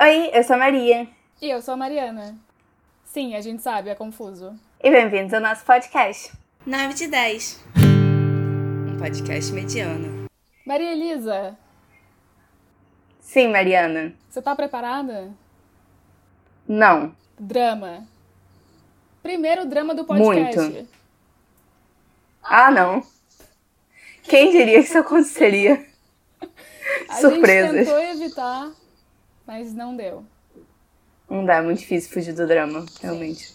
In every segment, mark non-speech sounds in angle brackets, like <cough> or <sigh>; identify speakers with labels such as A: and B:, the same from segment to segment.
A: Oi, eu sou a Maria.
B: E eu sou a Mariana. Sim, a gente sabe, é confuso.
A: E bem-vindos ao nosso podcast.
C: 9 de 10. Um podcast mediano.
B: Maria Elisa,
A: Sim, Mariana.
B: você tá preparada?
A: Não.
B: Drama. Primeiro drama do podcast.
A: Muito. Ah, não. Quem diria que isso aconteceria? <laughs>
B: A
A: Surpresas.
B: gente tentou evitar, mas não deu.
A: Não dá, é muito difícil fugir do drama, realmente.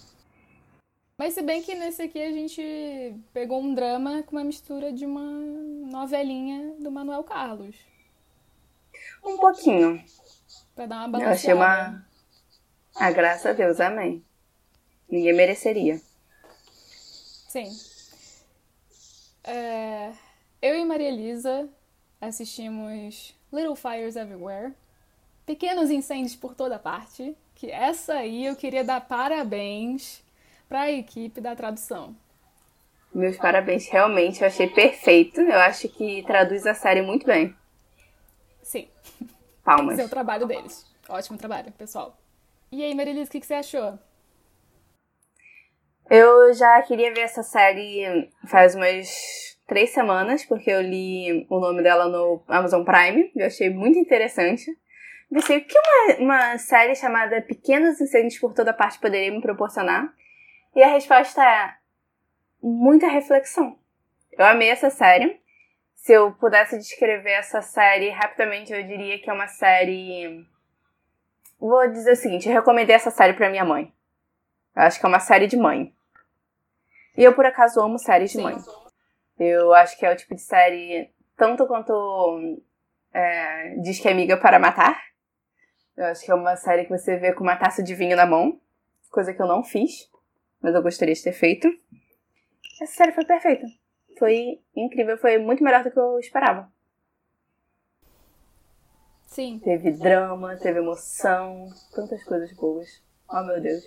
B: Mas se bem que nesse aqui a gente pegou um drama com uma mistura de uma novelinha do Manuel Carlos.
A: Um pouquinho.
B: Pra dar uma
A: Eu
B: balanceada.
A: achei uma. Ah, graças a Deus, amém. Ninguém mereceria.
B: Sim. É, eu e Maria Elisa assistimos Little Fires Everywhere. Pequenos incêndios por toda parte. Que essa aí eu queria dar parabéns pra equipe da tradução.
A: Meus parabéns, realmente, eu achei perfeito. Eu acho que traduz a série muito bem.
B: Sim,
A: Palmas.
B: esse é o trabalho deles. Ótimo trabalho, pessoal. E aí, Maria Elisa, o que, que você achou?
A: Eu já queria ver essa série faz umas três semanas, porque eu li o nome dela no Amazon Prime. Eu achei muito interessante. Pensei, o que uma, uma série chamada Pequenos Incêndios por Toda Parte poderia me proporcionar? E a resposta é muita reflexão. Eu amei essa série. Se eu pudesse descrever essa série rapidamente, eu diria que é uma série. Vou dizer o seguinte: eu recomendei essa série pra minha mãe. Eu acho que é uma série de mãe. E eu, por acaso, amo séries de mãe. Eu acho que é o tipo de série, tanto quanto é, Diz que é amiga para matar. Eu acho que é uma série que você vê com uma taça de vinho na mão. Coisa que eu não fiz, mas eu gostaria de ter feito. Essa série foi perfeita. Foi incrível, foi muito melhor do que eu esperava.
B: Sim,
A: Teve drama, teve emoção, tantas coisas boas. Oh, meu Deus.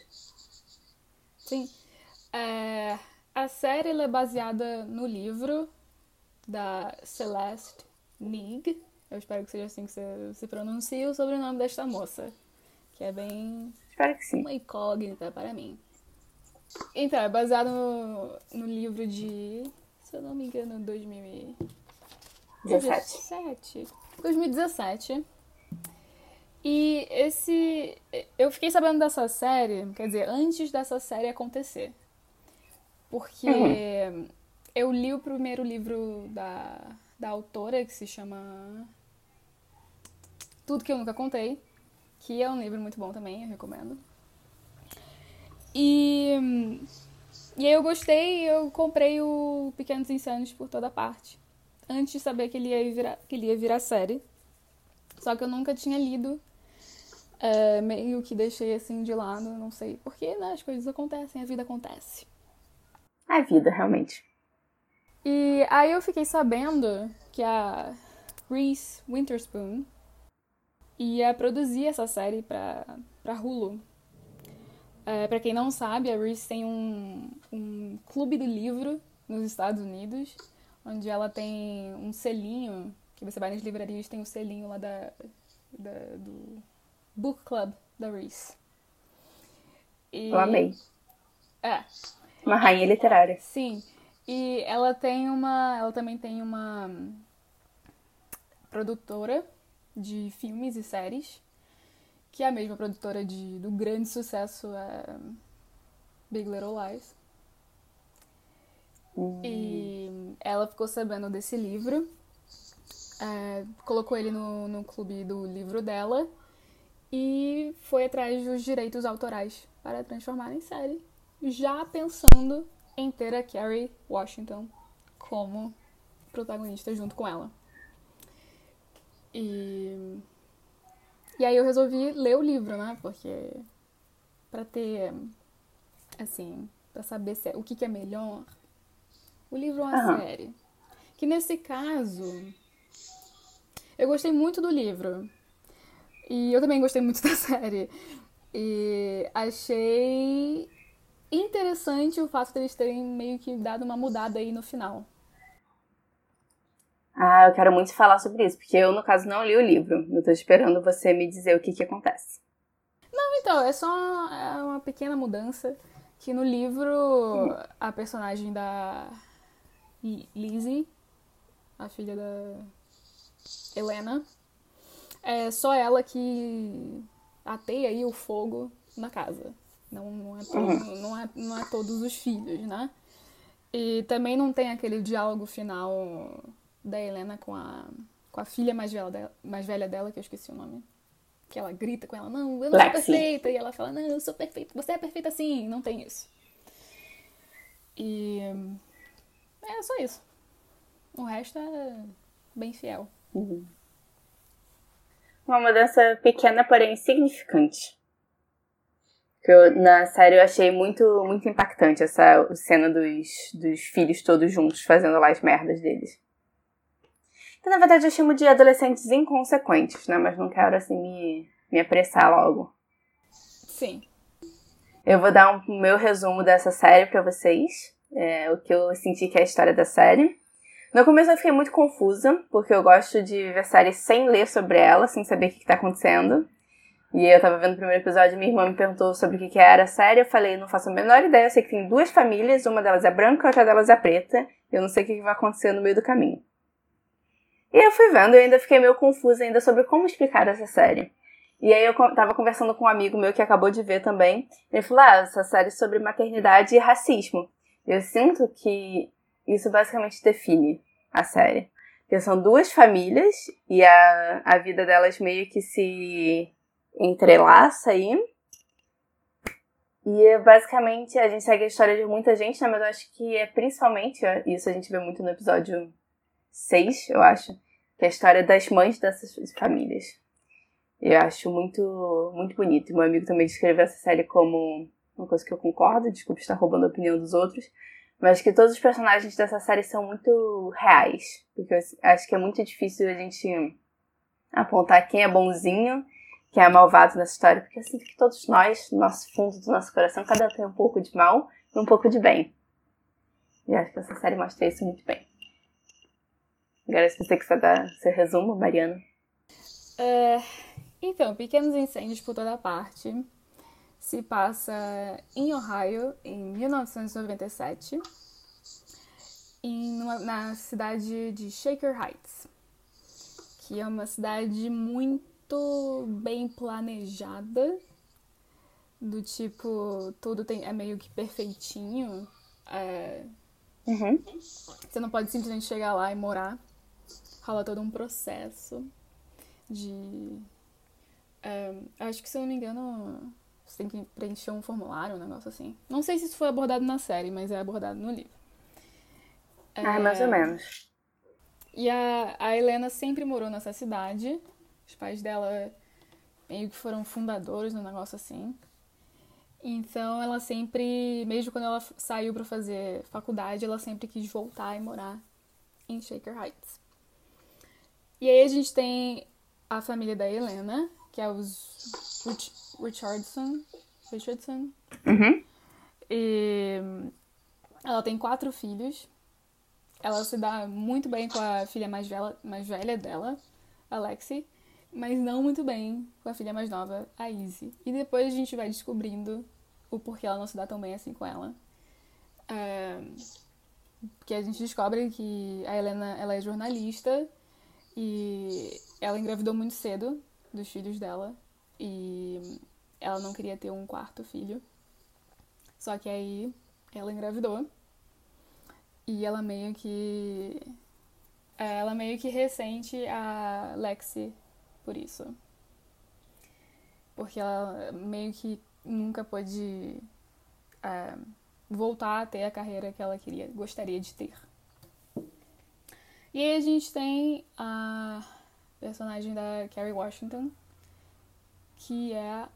B: sim. É, a série é baseada no livro da Celeste Nig. Eu espero que seja assim que você se pronuncia o sobrenome desta moça. Que é bem
A: Espero que sim.
B: uma incógnita para mim. Então, é baseado no, no livro de, se eu não me engano, 2017. 2017. E esse. Eu fiquei sabendo dessa série, quer dizer, antes dessa série acontecer. Porque eu li o primeiro livro da, da autora, que se chama Tudo Que Eu Nunca Contei, que é um livro muito bom também, eu recomendo. E, e aí eu gostei e eu comprei o Pequenos Insanos por toda parte. Antes de saber que ele ia virar, que ele ia virar série. Só que eu nunca tinha lido. É, meio que deixei assim de lado, não sei porquê, né? As coisas acontecem, a vida acontece.
A: A vida, realmente.
B: E aí eu fiquei sabendo que a Reese Witherspoon ia produzir essa série pra, pra Hulu. É, pra quem não sabe, a Reese tem um, um clube do livro nos Estados Unidos, onde ela tem um selinho, que você vai nas livrarias tem o selinho lá da, da- do Book Club da Reese. E,
A: Eu amei.
B: É,
A: Uma rainha literária.
B: Sim. E ela tem uma. Ela também tem uma produtora de filmes e séries, que é a mesma produtora de, do grande sucesso é, Big Little Lies. E ela ficou sabendo desse livro, é, colocou ele no, no clube do livro dela e foi atrás dos direitos autorais para transformar em série, já pensando em ter a Carrie Washington como protagonista junto com ela. E, e aí eu resolvi ler o livro, né? Porque para ter assim, para saber se é- o que, que é melhor, o livro ou a
A: Aham.
B: série. Que nesse caso eu gostei muito do livro. E eu também gostei muito <laughs> da série. E achei interessante o fato deles terem meio que dado uma mudada aí no final.
A: Ah, eu quero muito falar sobre isso, porque eu, no caso, não li o livro. Eu tô esperando você me dizer o que que acontece.
B: Então, é só uma, é uma pequena mudança que no livro a personagem da Lizzie, a filha da Helena, é só ela que ateia aí o fogo na casa. Não, não, é, todo, uhum. não, é, não é todos os filhos, né? E também não tem aquele diálogo final da Helena com a, com a filha mais velha, dela, mais velha dela, que eu esqueci o nome. Que ela grita com ela, não, eu não Lexi. sou perfeita. E ela fala, não, eu sou perfeita. Você é perfeita sim. Não tem isso. E é só isso. O resto é bem fiel.
A: Uhum. Uma mudança pequena, porém significante. Que eu, na série eu achei muito, muito impactante essa cena dos, dos filhos todos juntos fazendo lá as merdas deles. Que na verdade eu chamo de adolescentes inconsequentes, né? Mas não quero assim me, me apressar logo.
B: Sim.
A: Eu vou dar um meu resumo dessa série para vocês. É, o que eu senti que é a história da série. No começo eu fiquei muito confusa, porque eu gosto de ver séries sem ler sobre ela, sem saber o que, está acontecendo. E eu tava vendo o primeiro episódio e minha irmã me perguntou sobre o que, que era a série. Eu falei, não faço a menor ideia, eu sei que tem duas famílias, uma delas é branca, outra delas é preta. Eu não sei o que, que vai acontecer no meio do caminho. E eu fui vendo e ainda fiquei meio confusa ainda sobre como explicar essa série. E aí eu tava conversando com um amigo meu que acabou de ver também. Ele falou, ah, essa série é sobre maternidade e racismo. Eu sinto que isso basicamente define a série. Porque são duas famílias e a, a vida delas meio que se entrelaça aí. E basicamente a gente segue a história de muita gente, né? Mas eu acho que é principalmente, isso a gente vê muito no episódio 6, eu acho, que é a história das mães dessas famílias. Eu acho muito, muito bonito. Meu amigo também descreveu essa série como uma coisa que eu concordo, desculpe estar roubando a opinião dos outros, mas que todos os personagens dessa série são muito reais. Porque eu acho que é muito difícil a gente apontar quem é bonzinho, quem é malvado nessa história. Porque eu sinto que todos nós, no nosso fundo do nosso coração, cada um tem um pouco de mal e um pouco de bem. E acho que essa série mostra isso muito bem. Agora, se você quiser dar seu resumo, Mariana.
B: É, então, Pequenos Incêndios por toda parte se passa em Ohio, em 1997, em uma, na cidade de Shaker Heights, que é uma cidade muito bem planejada, do tipo, tudo tem, é meio que perfeitinho. É,
A: uhum.
B: Você não pode simplesmente chegar lá e morar. Rola todo um processo de. É, acho que, se eu não me engano, você tem que preencher um formulário, um negócio assim. Não sei se isso foi abordado na série, mas é abordado no livro.
A: Ah, é... mais ou menos.
B: E a, a Helena sempre morou nessa cidade. Os pais dela meio que foram fundadores no negócio assim. Então ela sempre, mesmo quando ela saiu para fazer faculdade, ela sempre quis voltar e morar em Shaker Heights. E aí a gente tem a família da Helena, que é os Richardson. Richardson.
A: Uhum.
B: E ela tem quatro filhos. Ela se dá muito bem com a filha mais velha, mais velha dela, Alexi, mas não muito bem com a filha mais nova, a Izzy. E depois a gente vai descobrindo o porquê ela não se dá tão bem assim com ela. É, porque a gente descobre que a Helena ela é jornalista e ela engravidou muito cedo dos filhos dela. E ela não queria ter um quarto filho. Só que aí ela engravidou. E ela meio que. É, ela meio que ressente a Lexi por isso. Porque ela meio que nunca pôde é, voltar a ter a carreira que ela queria, gostaria de ter. E aí a gente tem a personagem da Carrie Washington, que é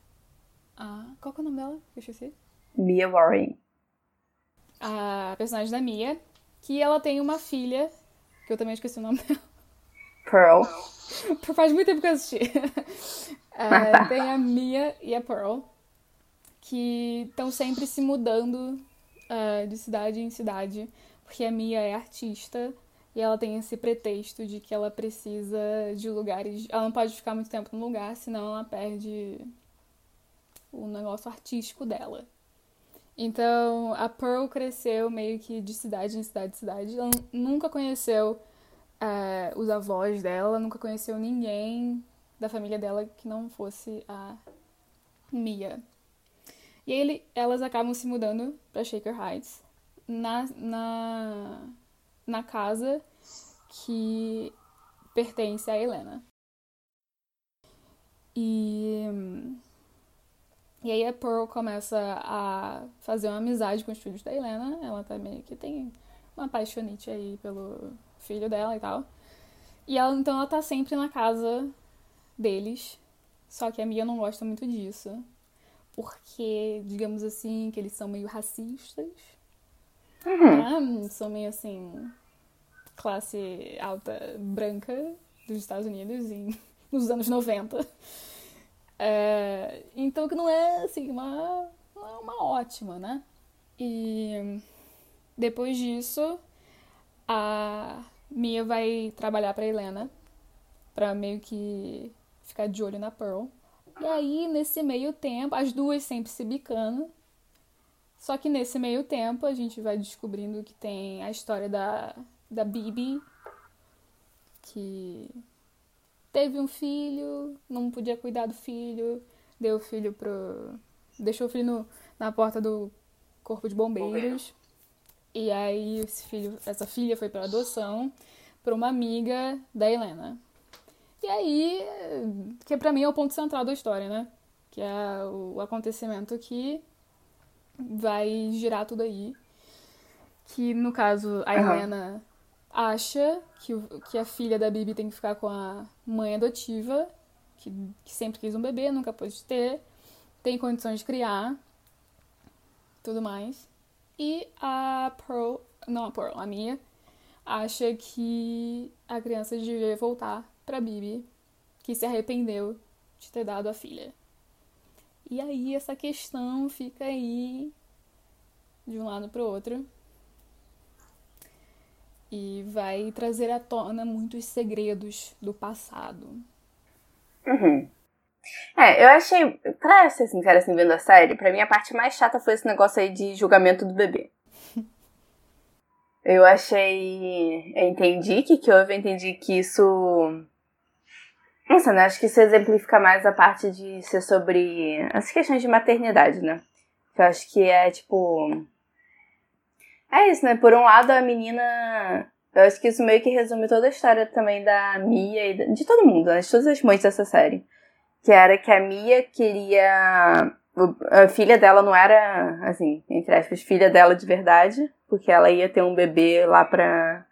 B: a. Qual que é o nome dela? Eu esqueci.
A: Mia Warren.
B: A personagem da Mia, que ela tem uma filha, que eu também esqueci o nome dela.
A: Pearl. <laughs>
B: Faz muito tempo que eu assisti. é, <laughs> tem a Mia e a Pearl, que estão sempre se mudando uh, de cidade em cidade, porque a Mia é artista e ela tem esse pretexto de que ela precisa de lugares. Ela não pode ficar muito tempo no lugar, senão ela perde o negócio artístico dela. Então, a Pearl cresceu meio que de cidade em cidade em cidade. Ela nunca conheceu é, os avós dela, nunca conheceu ninguém da família dela que não fosse a Mia. E ele, elas acabam se mudando para Shaker Heights, na, na, na casa que pertence a Helena. E, e aí a Pearl começa a fazer uma amizade com os filhos da Helena. Ela também que tem uma paixonite aí pelo filho dela e tal. E ela, então ela tá sempre na casa deles. Só que a Mia não gosta muito disso. Porque, digamos assim, que eles são meio racistas.
A: Uhum.
B: Né? São meio assim. classe alta branca dos Estados Unidos em, <laughs> nos anos 90. É, então que não é assim uma, uma ótima, né? E depois disso, a Mia vai trabalhar para Helena para meio que ficar de olho na Pearl. E aí, nesse meio tempo, as duas sempre se bicando. Só que nesse meio tempo, a gente vai descobrindo que tem a história da, da Bibi, que teve um filho, não podia cuidar do filho, deu o filho pro. deixou o filho no, na porta do corpo de bombeiros. E aí esse filho, essa filha foi para adoção para uma amiga da Helena. E aí, que para mim é o ponto central da história, né? Que é o acontecimento que vai girar tudo aí. Que no caso a uhum. Helena acha que, que a filha da Bibi tem que ficar com a mãe adotiva, que, que sempre quis um bebê, nunca pôde ter, tem condições de criar, tudo mais. E a Pearl, não a Pearl, a Mia, acha que a criança devia voltar para Bibi, que se arrependeu de ter dado a filha. E aí essa questão fica aí de um lado para o outro e vai trazer à tona muitos segredos do passado.
A: Uhum. É, eu achei, pra ser sincera, assim, vendo a série, pra mim a parte mais chata foi esse negócio aí de julgamento do bebê. <laughs> eu achei. Eu entendi que, que houve, eu entendi que isso. Nossa, né? Acho que isso exemplifica mais a parte de ser sobre as questões de maternidade, né? Que eu acho que é tipo. É isso, né? Por um lado, a menina. Eu acho que isso meio que resume toda a história também da Mia e de todo mundo, né? De todas as mães dessa série que era que a Mia queria. A filha dela não era, assim, entre aspas, filha dela de verdade, porque ela ia ter um bebê lá pra.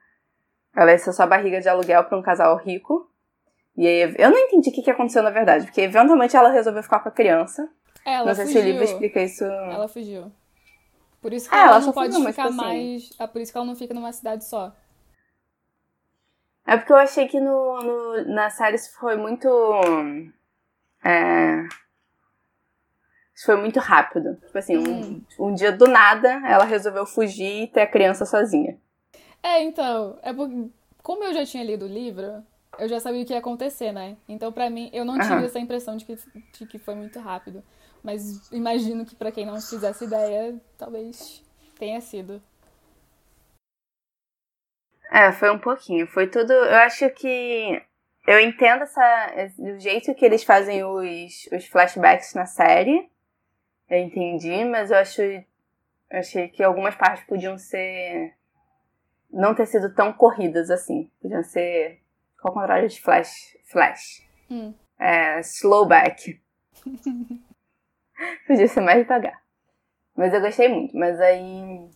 A: Ela ia ser só barriga de aluguel pra um casal rico. E aí, eu não entendi o que, que aconteceu na verdade, porque eventualmente ela resolveu ficar com a criança.
B: Ela
A: não sei
B: fugiu.
A: se o livro explica isso.
B: Ela fugiu. Por isso que
A: É,
B: ela,
A: ela
B: não pode
A: fugiu,
B: ficar
A: assim-
B: mais. É por isso que ela não fica numa cidade só.
A: É porque eu achei que no, no- na série isso foi muito. É... Isso foi muito rápido. Tipo assim,
B: Hum.
A: um, um dia do nada ela resolveu fugir e ter a criança sozinha.
B: É, então, é porque, como eu já tinha lido o livro, eu já sabia o que ia acontecer, né? Então, pra mim, eu não tive
A: Aham.
B: essa impressão de que, de que foi muito rápido. Mas imagino que pra quem não fizesse ideia, talvez tenha sido.
A: É, foi um pouquinho. Foi tudo. Eu acho que. Eu entendo essa, o jeito que eles fazem os, os flashbacks na série. Eu entendi, mas eu acho. eu achei que algumas partes podiam ser. Não ter sido tão corridas assim. Podiam ser. Ao contrário de flash. Flash.
B: Hum.
A: É, slowback. <laughs> Podia ser mais devagar. Mas eu gostei muito. Mas aí.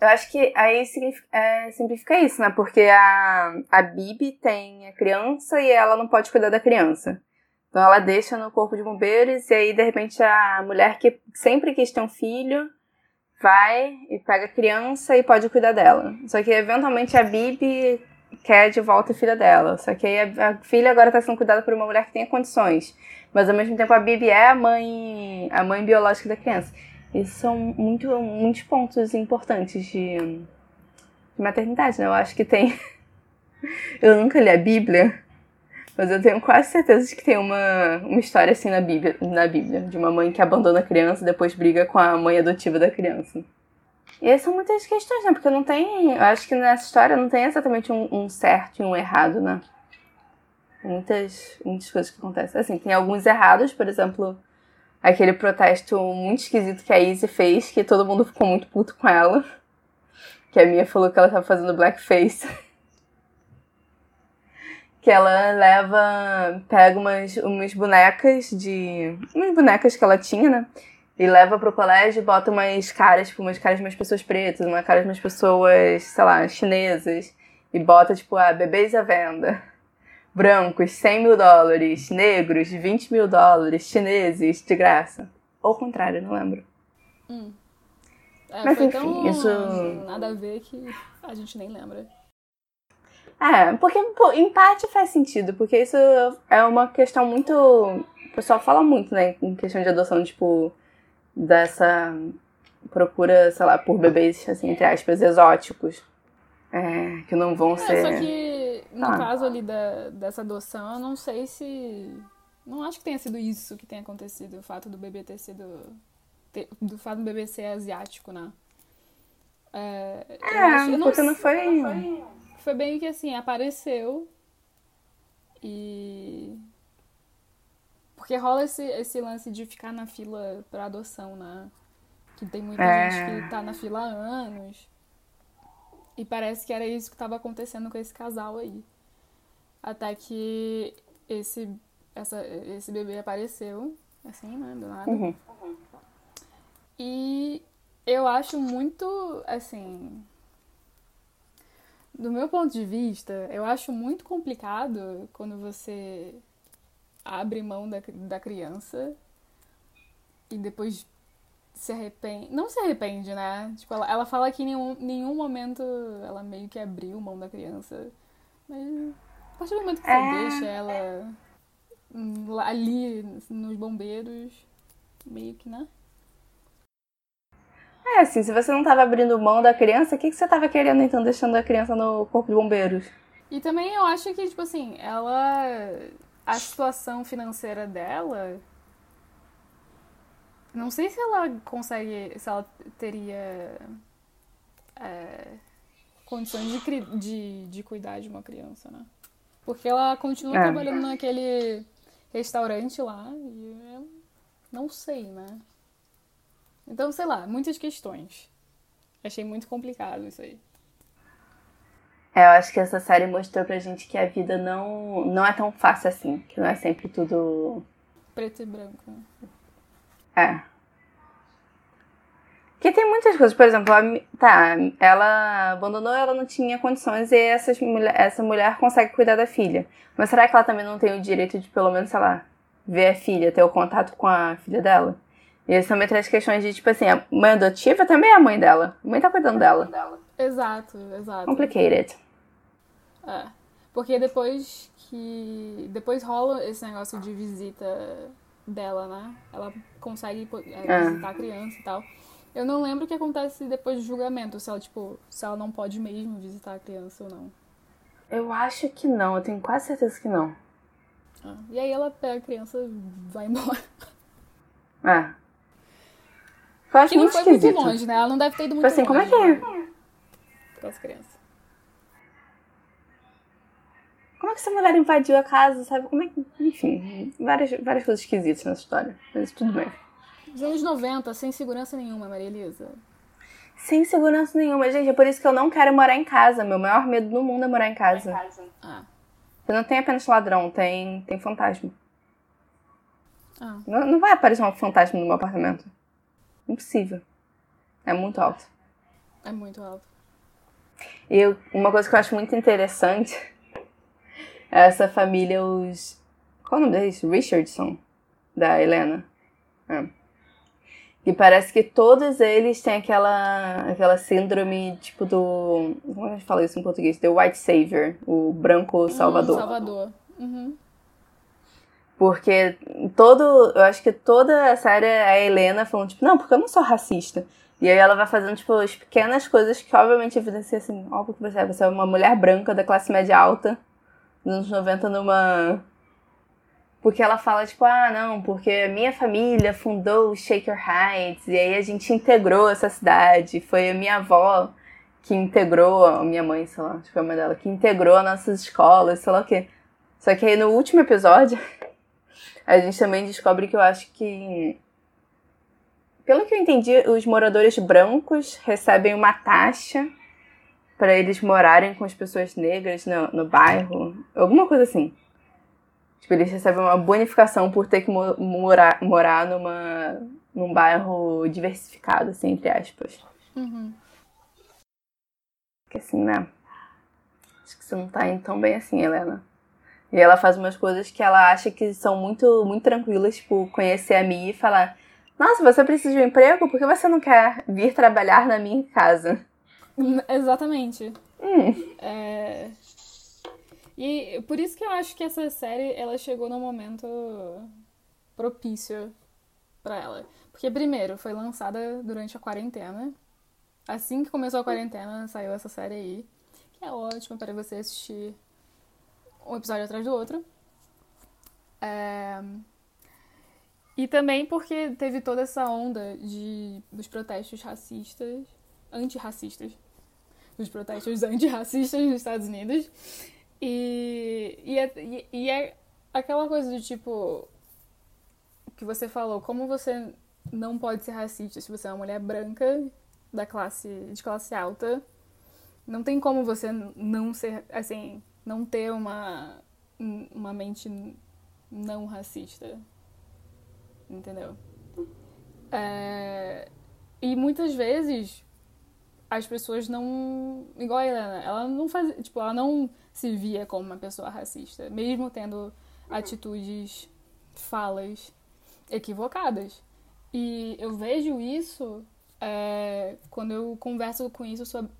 A: Eu acho que aí significa, é, simplifica isso, né? Porque a, a Bibi tem a criança e ela não pode cuidar da criança. Então ela deixa no corpo de bombeiros e aí de repente a mulher que sempre quis ter um filho vai e pega a criança e pode cuidar dela. Só que eventualmente a Bibi quer de volta a filha dela. Só que aí a, a filha agora está sendo cuidada por uma mulher que tenha condições. Mas ao mesmo tempo a Bibi é a mãe, a mãe biológica da criança. Esses são muito, muitos pontos importantes de, de maternidade, né? Eu acho que tem. <laughs> Eu nunca li a Bíblia, Mas eu tenho quase certeza de que tem uma, uma história assim na Bíblia, na Bíblia, de uma mãe que abandona a criança e depois briga com a mãe adotiva da criança. E essas são muitas questões, né? Porque não tem. Eu acho que nessa história não tem exatamente um, um certo e um errado, né? Muitas, muitas coisas que acontecem. Assim, tem alguns errados, por exemplo, aquele protesto muito esquisito que a Izzy fez, que todo mundo ficou muito puto com ela. Que a Mia falou que ela tava fazendo blackface. que ela leva, pega umas, umas bonecas de. umas bonecas que ela tinha, né? E leva pro colégio e bota umas caras, tipo, umas caras de umas pessoas pretas, uma cara de umas pessoas, sei lá, chinesas. E bota, tipo, ah, bebês à venda. Brancos, 100 mil dólares. Negros, 20 mil dólares. Chineses, de graça. Ou o contrário, não lembro.
B: Hum. É,
A: Mas enfim,
B: tão
A: isso-
B: nada a ver que a gente nem lembra.
A: É, porque pô, empate faz sentido, porque isso é uma questão muito. O pessoal fala muito, né, em questão de adoção, tipo, dessa procura, sei lá, por bebês, assim, entre aspas, exóticos. É, que não vão
B: É,
A: ser.
B: só que no
A: Ah.
B: caso ali da, dessa adoção, eu não sei se. Não acho que tenha sido isso que tenha acontecido, o fato do bebê ter sido. ter- do fato do bebê ser asiático, né? É,
A: É,
B: acho- eu
A: porque não
B: sei-
A: foi.
B: Foi bem que assim, apareceu e. Porque rola esse, esse lance de ficar na fila pra adoção, né? Que tem muita
A: É.
B: gente que tá na fila há anos. E parece que era isso que tava acontecendo com esse casal aí. Até que esse, essa, esse bebê apareceu, assim, né? Do nada.
A: Uhum.
B: E eu acho muito, assim. Do meu ponto de vista, eu acho muito complicado quando você abre mão da, da criança e depois se arrepende. Não se arrepende, né? Tipo, ela, ela fala que em nenhum, nenhum momento ela meio que abriu mão da criança. Mas a partir do momento que você
A: É.
B: deixa ela ali nos bombeiros, meio que, né?
A: É, assim, se você não tava abrindo mão da criança, o que, que você tava querendo, então, deixando a criança no corpo de bombeiros?
B: E também eu acho que, tipo assim, ela. A situação financeira dela. Não sei se ela consegue. Se ela teria. é, condições de, de, de cuidar de uma criança, né? Porque ela continua
A: É.
B: trabalhando naquele restaurante lá e eu não sei, né? Então, sei lá, muitas questões. Achei muito complicado isso aí.
A: É, eu acho que essa série mostrou pra gente que a vida não, não é tão fácil assim, que não é sempre tudo.
B: Preto e branco. né?
A: É. Que tem muitas coisas, por exemplo, a tá, ela abandonou, ela não tinha condições e essas mulher, essa mulher consegue cuidar da filha. Mas será que ela também não tem o direito de, pelo menos, sei lá, ver a filha, ter o contato com a filha dela? E isso também traz questões de, tipo assim, a mãe adotiva também é a mãe dela. A mãe tá cuidando dela.
B: Exato, exato.
A: Complicated.
B: É. Porque depois que. Depois rola esse negócio de visita dela, né? Ela consegue é,
A: É.
B: visitar a criança e tal. Eu não lembro o que acontece depois do julgamento, se ela, tipo, se ela não pode mesmo visitar a criança ou não.
A: Eu acho que não, eu tenho quase certeza que não.
B: Ah, E aí ela pega a criança e vai <laughs> embora.
A: É. Eu acho
B: Que não
A: muito
B: foi muito
A: esquisito.
B: longe, né? Ela não deve ter ido muito
A: Tipo assim, como é
B: longe.
A: que é?
B: Com as crianças.
A: Como é que essa mulher invadiu a casa, sabe? Como é que. Enfim, várias, várias coisas esquisitas nessa história. Mas tudo bem.
B: Nos anos 90, sem segurança nenhuma, Maria Elisa.
A: Sem segurança nenhuma, gente. É por isso que eu não quero morar em casa. Meu maior medo no mundo é morar em casa.
B: Ah.
A: Porque não tem apenas ladrão, tem, tem fantasma.
B: Ah.
A: Não, não vai aparecer um fantasma no meu apartamento. Impossível. É muito alto.
B: É muito alto.
A: E eu- uma coisa que eu acho muito interessante é essa família, os. Qual é o nome deles? Richardson, da Helena. É. E parece que todos eles têm aquela, aquela síndrome, tipo, do. Como é que a gente fala isso em português? The White Savior, o branco salvador.
B: Hum, Salvador. Uhum.
A: Porque todo. Eu acho que toda a série é a Helena falando, tipo, não, porque eu não sou racista. E aí ela vai fazendo, tipo, as pequenas coisas que obviamente evidenciam assim, óbvio que você é. Você é uma mulher branca da classe média alta, nos anos 90, numa, Porque ela fala, tipo, ah, não, porque minha família fundou o Shaker Heights, e aí a gente integrou essa cidade. Foi a minha avó que integrou, a minha mãe, sei lá, foi a mãe dela, que integrou as nossas escolas, sei lá o quê. Só que aí no último episódio, <laughs> a gente também descobre que eu acho que. Pelo que eu entendi, os moradores brancos recebem uma taxa para eles morarem com as pessoas negras no, no bairro. Alguma coisa assim. Tipo, eles recebem uma bonificação por ter que morar, morar numa, num bairro diversificado, assim, entre aspas.
B: Uhum.
A: Que assim, né? Acho que você não tá indo tão bem assim, Helena. E ela faz umas coisas que ela acha que são muito, muito tranquilas, tipo, conhecer a Mia e falar: Nossa, você precisa de um emprego? Por que você não quer vir trabalhar na minha casa?
B: Exatamente.
A: Hum.
B: É... E por isso que eu acho que essa série ela chegou num momento propício para ela. Porque, primeiro, foi lançada durante a quarentena. Assim que começou a quarentena, saiu essa série aí. Que é ótima para você assistir um episódio atrás do outro. É... E também porque teve toda essa onda de, dos protestos racistas, antirracistas, dos protestos antirracistas nos Estados Unidos. E, e, é, e é aquela coisa do tipo que você falou, como você não pode ser racista se você é uma mulher branca da classe de classe alta, não tem como você não ser assim não ter uma, uma mente não racista. Entendeu? É, e muitas vezes as pessoas não. Igual a Helena, ela não faz. Tipo, ela não se via como uma pessoa racista, mesmo tendo atitudes, falas equivocadas. E eu vejo isso é, quando eu converso com isso sobre,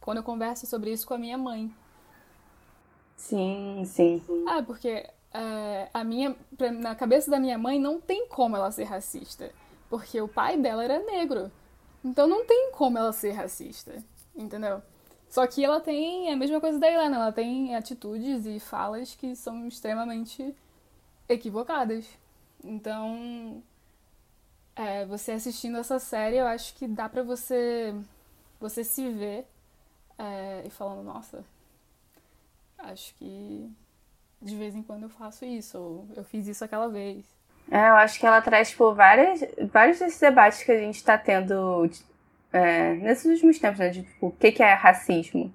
B: quando eu converso sobre isso com a minha mãe.
A: Sim, sim.
B: Ah, porque é, a minha, na cabeça da minha mãe não tem como ela ser racista, porque o pai dela era negro. Então não tem como ela ser racista, entendeu? Só que ela tem a mesma coisa da Helena, ela tem atitudes e falas que são extremamente equivocadas. Então, é, você assistindo essa série, eu acho que dá pra você, você se ver é, e falando, nossa, acho que de vez em quando eu faço isso, ou eu fiz isso aquela vez.
A: É, eu acho que ela traz, tipo, várias, vários desses debates que a gente está tendo é, nesses últimos tempos, né? De, tipo, o que, que é racismo.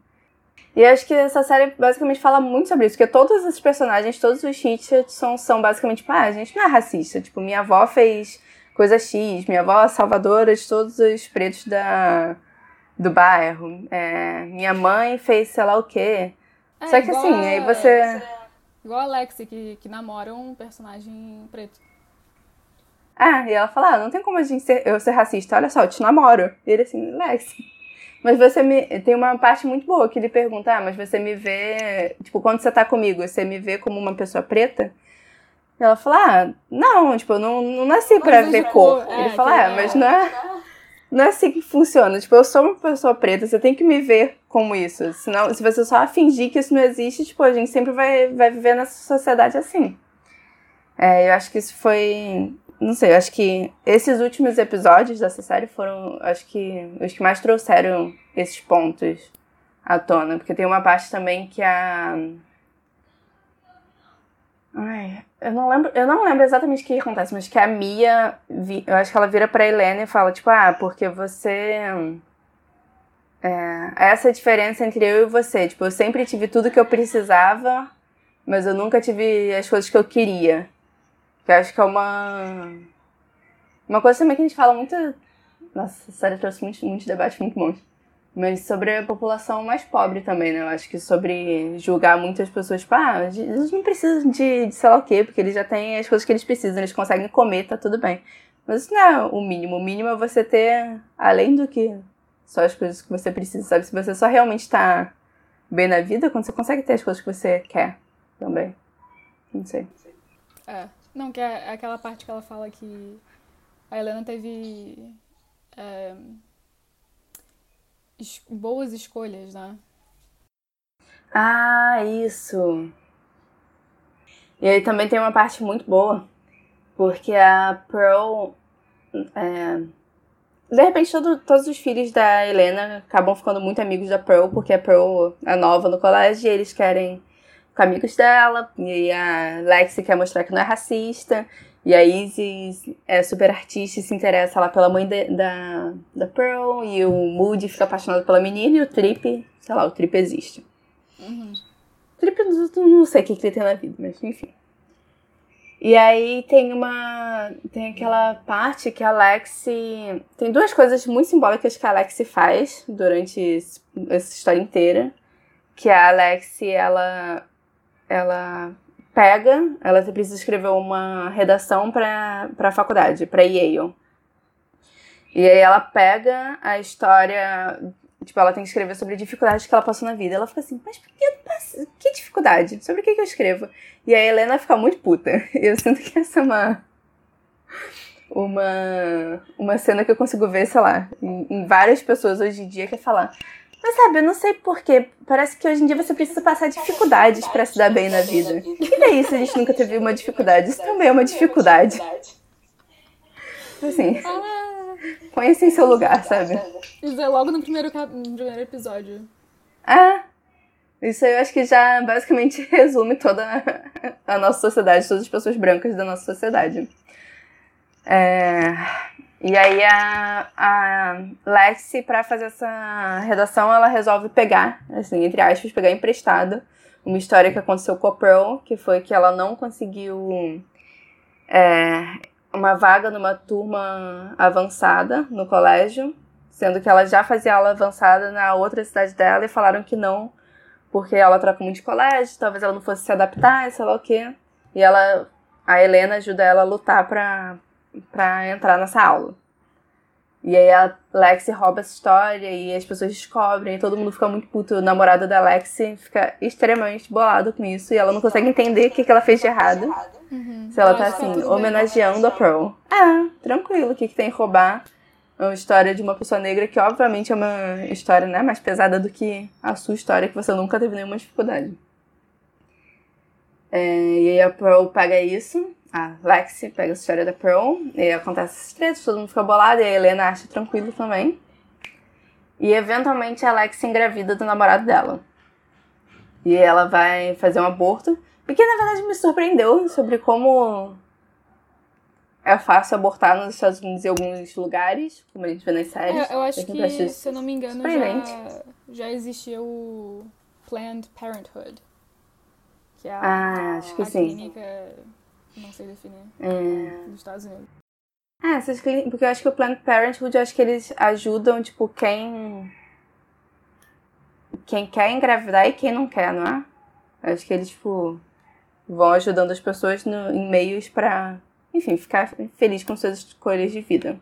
A: E eu acho que essa série basicamente fala muito sobre isso, porque todos os personagens, todos os hits são, são basicamente, tipo, ah, a gente não é racista. Tipo, minha avó fez coisa X, minha avó é salvadora de todos os pretos da, do bairro. É, minha mãe fez sei lá o quê. É, Só que assim, aí você.
B: Igual a Alexi, que, que namora um personagem preto.
A: Ah, e ela fala, ah, não tem como a gente ser, eu ser racista, olha só, eu te namoro. E ele assim, Alexi. Mas você me. Tem uma parte muito boa que ele pergunta, ah, mas você me vê. Tipo, quando você tá comigo, você me vê como uma pessoa preta? E ela fala, ah, não, tipo, eu não, não nasci pra ver cor. É, ele fala, ah, mas não é. Não é assim que funciona. Tipo, eu sou uma pessoa preta, você tem que me ver como isso. Senão, se você só fingir que isso não existe, tipo, a gente sempre vai, vai viver nessa sociedade assim. É, eu acho que isso foi. Não sei, eu acho que esses últimos episódios dessa série foram, acho que, os que mais trouxeram esses pontos à tona. Porque tem uma parte também que a. Ai, eu não lembro, eu não lembro exatamente o que acontece, mas que a Mia, eu acho que ela vira pra Helena e fala, tipo, ah, porque você. É, essa é a diferença entre eu e você. Tipo, eu sempre tive tudo que eu precisava, mas eu nunca tive as coisas que eu queria. Que eu acho que é uma. Uma coisa também que a gente fala muito. Nossa, a série trouxe muitos, muitos debates muito bons mas sobre a população mais pobre também, né? Eu acho que sobre julgar muitas pessoas, tipo, ah, eles não precisam de, de sei lá o quê, porque eles já têm as coisas que eles precisam, eles conseguem comer, tá tudo bem. Mas isso não é o mínimo. O mínimo é você ter, além do que só as coisas que você precisa, sabe? Se você só realmente tá bem na vida, quando você consegue ter as coisas que você quer também. Não sei.
B: É. Não, que é aquela parte que ela fala que a Helena teve. É es boas escolhas, né?
A: Ah, isso. E aí também tem uma parte muito boa, porque a Pearl. É, de repente, todo, todos os filhos da Helena acabam ficando muito amigos da Pearl, porque a Pearl é nova no colégio e eles querem ficar amigos dela. E a Lexi quer mostrar que não é racista. E a Isis é super artista e se interessa lá pela mãe de, da, da Pearl. E o Moody fica apaixonado pela menina. E o Trip, sei lá, o Trip existe.
B: Uhum.
A: Trip, eu não sei o que, que ele tem na vida, mas enfim. E aí tem uma. Tem aquela parte que a Lexi. Tem duas coisas muito simbólicas que a Lexi faz durante esse, essa história inteira. Que a Lexi, ela. Ela pega, ela precisa escrever uma redação para a faculdade, para Yale. E aí ela pega a história, tipo, ela tem que escrever sobre dificuldades que ela passou na vida. Ela fica assim, mas que, que dificuldade? Sobre o que, que eu escrevo? E a Helena fica muito puta. <laughs> Eu sinto que essa é uma, uma, uma cena que eu consigo ver, sei lá, em, em várias pessoas hoje em dia que é falar, mas sabe, eu não sei porquê. Parece que hoje em dia você precisa passar dificuldades para se dar bem na vida. E daí se a gente nunca teve uma dificuldade? Isso também é uma dificuldade. Assim, põe-se em seu lugar, sabe?
B: Isso é logo no primeiro, no primeiro episódio.
A: Ah, isso aí eu acho que já basicamente <laughs> resume toda a nossa sociedade, todas as pessoas brancas da nossa sociedade. É... E aí a, a Lexi, para fazer essa redação, ela resolve pegar, assim, entre aspas, pegar emprestado uma história que aconteceu com a Pearl, que foi que ela não conseguiu é, uma vaga numa turma avançada no colégio, sendo que ela já fazia aula avançada na outra cidade dela e falaram que não, porque ela troca muito de colégio, talvez ela não fosse se adaptar, sei lá o quê. E ela, a Helena ajuda ela a lutar pra, pra entrar nessa aula. E aí a Lexi rouba essa história e as pessoas descobrem, e todo mundo fica muito puto. O namorado da Lexi fica extremamente bolado com isso e ela não consegue entender o que, que ela fez de errado.
B: Uhum.
A: Se ela tá assim, homenageando a Pearl. Ah, tranquilo, o que, que tem em roubar uma história de uma pessoa negra que obviamente é uma história né, mais pesada do que a sua história, que você nunca teve nenhuma dificuldade. É, e aí a Pearl pega isso a Lexi pega a história da Pearl, e acontece esses três, todo mundo fica bolado, e a Helena acha tranquilo também. E eventualmente a Lexi engravida do namorado dela. E ela vai fazer um aborto, porque na verdade me surpreendeu sobre como é fácil abortar nos Estados Unidos em alguns lugares, como a gente vê nas séries.
B: É, eu acho que, se eu não me engano, já, já existia o Planned Parenthood. Que é a,
A: ah, acho que
B: a
A: sim.
B: clínica não sei definir.
A: É.
B: Nos Estados Unidos.
A: É, essas clínicas, porque eu acho que o Planned Parenthood, eu acho que eles ajudam, tipo, quem. Quem quer engravidar e quem não quer, não é? Eu acho que eles, tipo, vão ajudando as pessoas no, em meios pra, enfim, ficar feliz com suas escolhas de vida.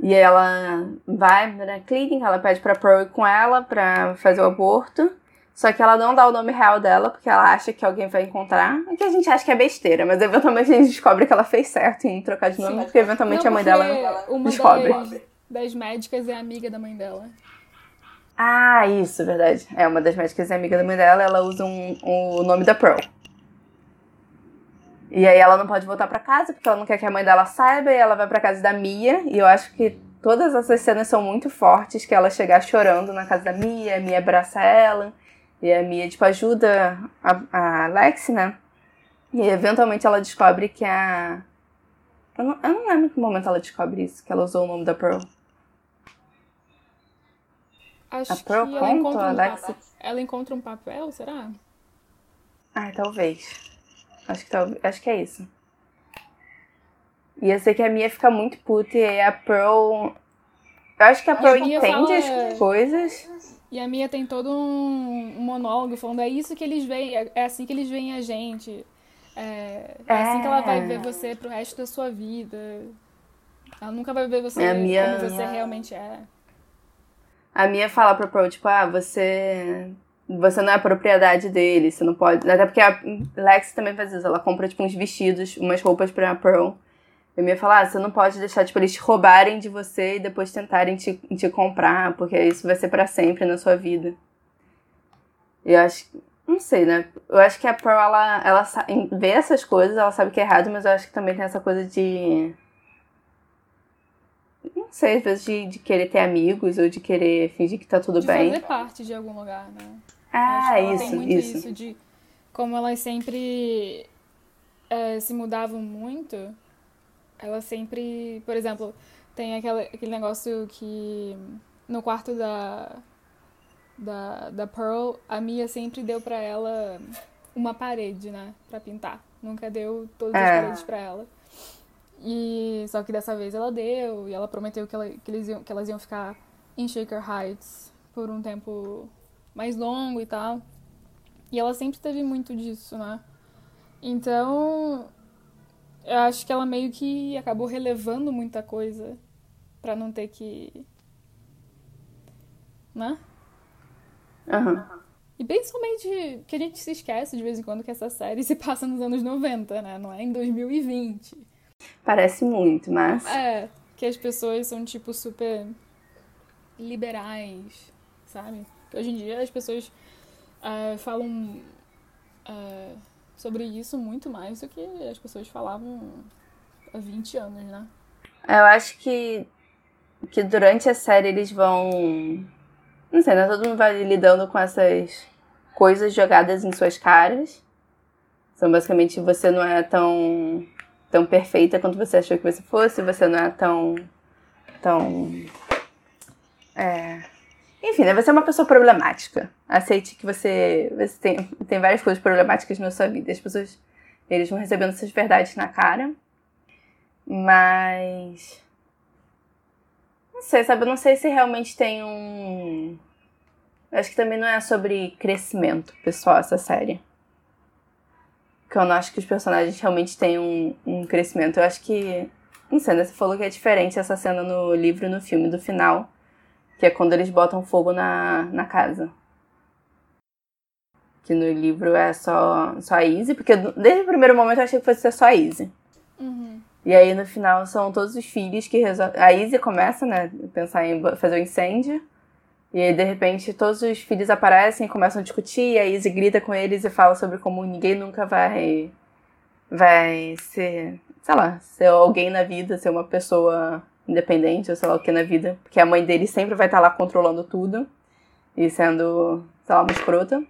A: E ela vai na clínica, ela pede pra Pearl ir com ela pra fazer o aborto. Só que ela não dá o nome real dela, porque ela acha que alguém vai encontrar. O que a gente acha que é besteira, mas eventualmente a gente descobre que ela fez certo em trocar de nome, Sim. porque eventualmente
B: não,
A: a mãe dela
B: uma
A: descobre.
B: Das, das médicas é amiga da mãe dela.
A: Ah, isso, verdade. É, uma das médicas é amiga da mãe dela, ela usa um, um, o nome da Pearl. E aí ela não pode voltar para casa, porque ela não quer que a mãe dela saiba, e ela vai para casa da Mia, e eu acho que todas essas cenas são muito fortes, que ela chegar chorando na casa da Mia, a Mia abraça ela. E a Mia, tipo, ajuda a, a Lexi, né? E eventualmente ela descobre que a. Eu não, eu não lembro em que momento ela descobre isso, que ela usou o nome da Pearl.
B: Acho
A: a Pearl
B: que ela
A: conta,
B: encontra,
A: a
B: um
A: Lexi...
B: ela encontra um papel, será?
A: Ai, talvez. Acho que, talvez, acho que é isso. E eu sei que a Mia fica muito puta e a Pearl. Eu acho que a Pearl entende fala... as coisas.
B: E a Mia tem todo um, monólogo falando, é isso que eles veem, é, é assim que eles veem a gente. É, é, assim que ela vai ver você pro resto da sua vida. Ela nunca vai ver você
A: a Mia,
B: como você realmente é.
A: A Mia fala pra Pearl, tipo, ah, você. Você não é propriedade dele, você não pode. Até porque a Lex também faz isso, ela compra, tipo, uns vestidos, umas roupas pra Pearl. Eu ia falar, ah, você não pode deixar, tipo, eles te roubarem de você e depois tentarem te, te comprar, porque isso vai ser para sempre na sua vida. Eu acho Não sei, né? Eu acho que a Pearl, ela, ela vê essas coisas, ela sabe que é errado, mas eu acho que também tem essa coisa de. Não sei, às vezes de, de querer ter amigos ou de querer fingir que tá tudo
B: de
A: bem.
B: fazer parte de algum lugar, né?
A: Ah,
B: isso,
A: tem
B: muito
A: isso.
B: isso de como elas sempre é, se mudavam muito, elas sempre, por exemplo, tem aquela, aquele negócio que no quarto da, da, da Pearl, a Mia sempre deu pra ela uma parede, né, pra pintar. Nunca deu todas as
A: É.
B: paredes pra ela. E só que dessa vez ela deu e ela prometeu que, ela, que, eles iam, que elas iam ficar em Shaker Heights por um tempo mais longo e tal. E ela sempre teve muito disso, né? Então, eu acho que ela meio que acabou relevando muita coisa pra não ter que. Né?
A: Aham.
B: E principalmente que a gente se esquece de vez em quando que essa série se passa nos anos 90, né? Não é em 2020.
A: Parece muito, mas.
B: É, que as pessoas são, tipo, super liberais, sabe? Que hoje em dia as pessoas é, falam é, sobre isso muito mais do que as pessoas falavam há 20 anos, né?
A: Eu acho que, que durante a série eles vão. Não sei, né? Todo mundo vai lidando com essas coisas jogadas em suas caras. São basicamente você não é tão, tão perfeita quanto você achou que você fosse, você não é tão. tão. É... Enfim, né? Você é uma pessoa problemática. Aceite que você, você tem, tem várias coisas problemáticas na sua vida. As pessoas eles vão recebendo essas verdades na cara. Mas. Não sei, sabe? Eu não sei se realmente tem um. Eu acho que também não é sobre crescimento pessoal essa série. Porque eu não acho que os personagens realmente têm um, um crescimento. Eu acho que. Não sei, né? Você falou que é diferente essa cena no livro e no filme do final. Que é quando eles botam fogo na, na casa. Que no livro é só, só a Izzy, porque desde o primeiro momento eu achei que fosse ser só a Izzy.
B: Uhum.
A: E aí no final são todos os filhos que resolvem. A Izzy começa, né? a Pensar em fazer o incêndio. E aí, de repente, todos os filhos aparecem e começam a discutir. E a Izzy grita com eles e fala sobre como ninguém nunca vai. Vai ser. Sei lá, ser alguém na vida, ser uma pessoa independente ou sei lá o que na vida. Porque a mãe deles sempre vai estar lá controlando tudo. E sendo, sei lá, uma escrota.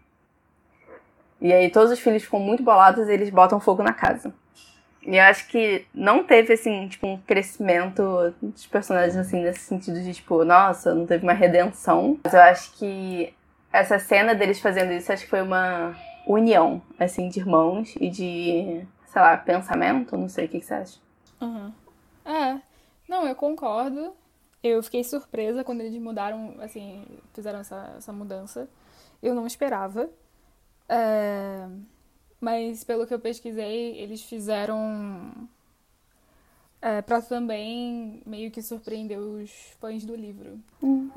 A: E aí todos os filhos ficam muito bolados e eles botam fogo na casa. E eu acho que não teve, assim, tipo, um crescimento dos personagens, assim, nesse sentido de, tipo, nossa, não teve uma redenção. Mas eu acho que essa cena deles fazendo isso, acho que foi uma união, assim, de irmãos e de, sei lá, pensamento, não sei, o que, que você acha?
B: Uhum. É, não, eu concordo. Eu fiquei surpresa quando eles mudaram, assim, fizeram essa, essa mudança. Eu não esperava. É, Mas pelo que eu pesquisei, eles fizeram é, para também meio que surpreender os fãs do livro.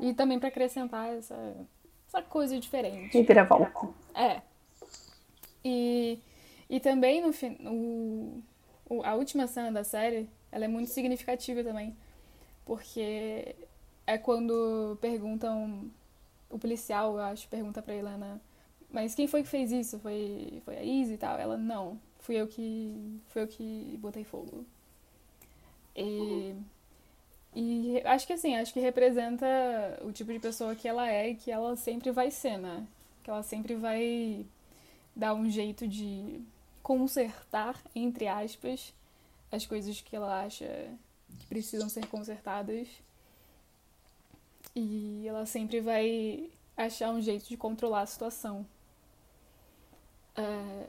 B: E também para acrescentar essa, essa coisa diferente.
A: E vira volta.
B: É. E, e também no, o- a última cena da série, ela é muito significativa também. Porque é quando perguntam, o policial, eu acho, pergunta pra Helena, mas quem foi que fez isso? Foi, foi a Izzy e tal? Ela, não, fui eu que, fui eu que botei fogo. E, e acho que assim, acho que representa o tipo de pessoa que ela é e que ela sempre vai ser, né? Que ela sempre vai dar um jeito de consertar, entre aspas, as coisas que ela acha que precisam ser consertadas. E ela sempre vai achar um jeito de controlar a situação. É,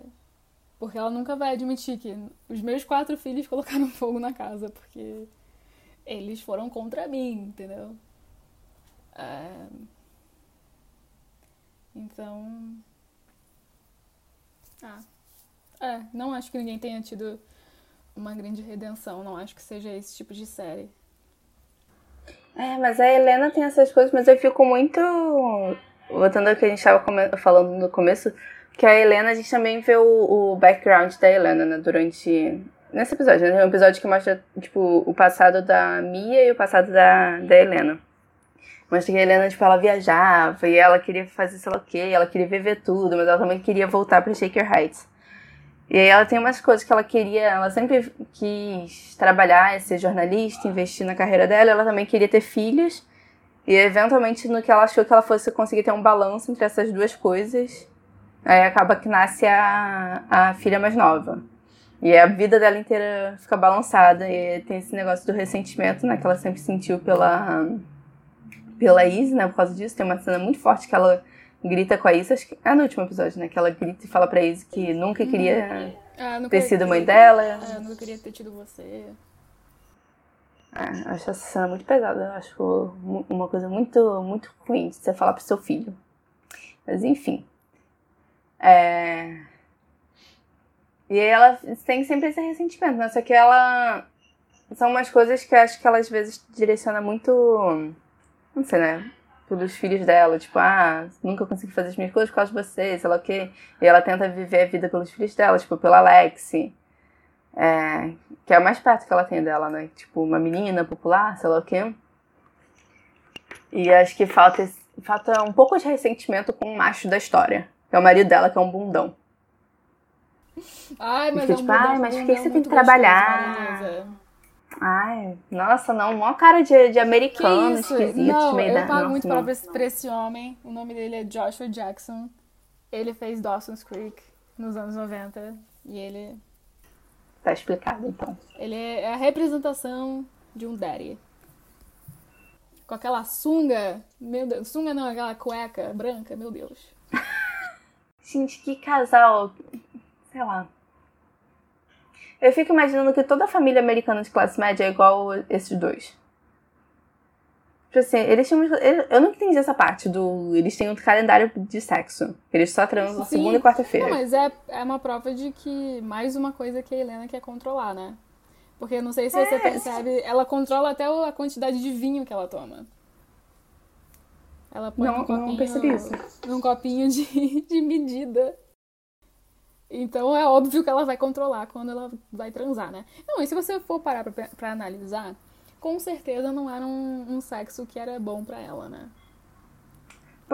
B: porque ela nunca vai admitir que os meus quatro filhos <laughs> colocaram fogo na casa, porque eles foram contra mim, entendeu? É, então. Ah. É, não acho que ninguém tenha tido uma grande redenção. Não acho que seja esse tipo de série.
A: É, mas a Helena tem essas coisas, mas eu fico muito. Voltando ao que a gente estava falando no começo, que a Helena, a gente também vê o, o background da Helena, né, durante. Nesse episódio, né? É um episódio que mostra, tipo, o passado da Mia e o passado da, da Helena. Mostra que a Helena, tipo, ela viajava e ela queria fazer sei lá o quê, ela queria viver tudo, mas ela também queria voltar pra Shaker Heights. E aí ela tem umas coisas que ela queria, ela sempre quis trabalhar, ser jornalista, investir na carreira dela, ela também queria ter filhos. E eventualmente no que ela achou que ela fosse conseguir ter um balanço entre essas duas coisas, aí acaba que nasce a, a filha mais nova. E a vida dela inteira fica balançada e tem esse negócio do ressentimento, né, que ela sempre sentiu pela pela Izzy, né, por causa disso. Tem uma cena muito forte que ela grita com a Izzy, acho que é no último episódio, né, que ela grita e fala pra Izzy que nunca queria
B: Ah, nunca
A: ter sido mãe dela.
B: Ah, nunca queria ter tido você.
A: É, eu acho essa cena muito pesada. Eu acho uma coisa muito, muito ruim de você falar pro seu filho. Mas enfim. É... E ela tem sempre esse ressentimento, né? Só que ela. São umas coisas que eu acho que ela às vezes direciona muito. Não sei, né? Pelos filhos dela. Tipo, ah, nunca consegui fazer as minhas coisas por causa de você, sei lá o quê. E ela tenta viver a vida pelos filhos dela, tipo, pela Alexi. É, que é o mais perto que ela tem dela, né? Tipo, uma menina popular, sei lá o quê. E acho que falta, falta um pouco de ressentimento com o macho da história. Que é o marido dela, que é um bundão.
B: Ai, mas
A: fica
B: é um
A: tipo,
B: bundão-
A: ai, mas por que você tem que trabalhar? Ai, nossa, não, mó cara de, de
B: Que
A: americano
B: isso?
A: esquisito,
B: Não,
A: meio
B: eu
A: da.
B: pago muito
A: não.
B: pra, pra esse homem. O nome dele é Joshua Jackson. Ele fez Dawson's Creek nos anos 90. E ele,
A: Tá explicado, então.
B: ele é a representação de um daddy. Com aquela sunga, meu Deus, sunga não, aquela cueca branca, meu Deus. <laughs>
A: Gente, que casal. Sei lá. Eu fico imaginando que toda família americana de classe média é igual esses dois. Tipo assim, eles tinham. Eu não entendi essa parte do. Eles têm um calendário de sexo. Eles só transam
B: Sim.
A: segunda e quarta-feira.
B: Não, mas é, é uma prova de que mais uma coisa que a Helena quer controlar, né? Porque eu não sei se você
A: É,
B: percebe, ela controla até a quantidade de vinho que ela toma. Ela põe
A: Não- não
B: copinho,
A: percebi isso.
B: num copinho de, <laughs> de medida. Então é óbvio que ela vai controlar quando ela vai transar, né? Não, e se você for parar pra, pra analisar, com certeza não era um, um sexo que era bom pra ela, né?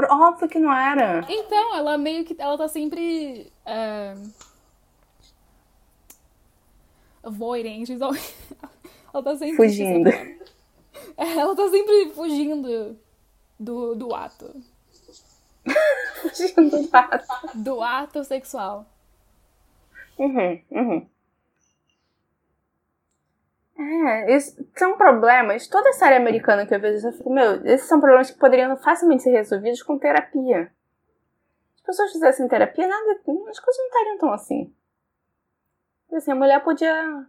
A: Óbvio que não era.
B: Então, ela meio que. Ela tá sempre. é, always- <laughs> ela tá sempre.
A: Fugindo.
B: É, ela tá sempre fugindo do, do ato. <laughs>
A: Fugindo do fato.
B: Do ato sexual.
A: Uhum, uhum. É, isso são problemas. Toda série americana que eu vejo, eu fico, meu, esses são problemas que poderiam facilmente ser resolvidos com terapia. Se as pessoas fizessem terapia, nada, as coisas não estariam tão assim. Tipo Assim, a mulher podia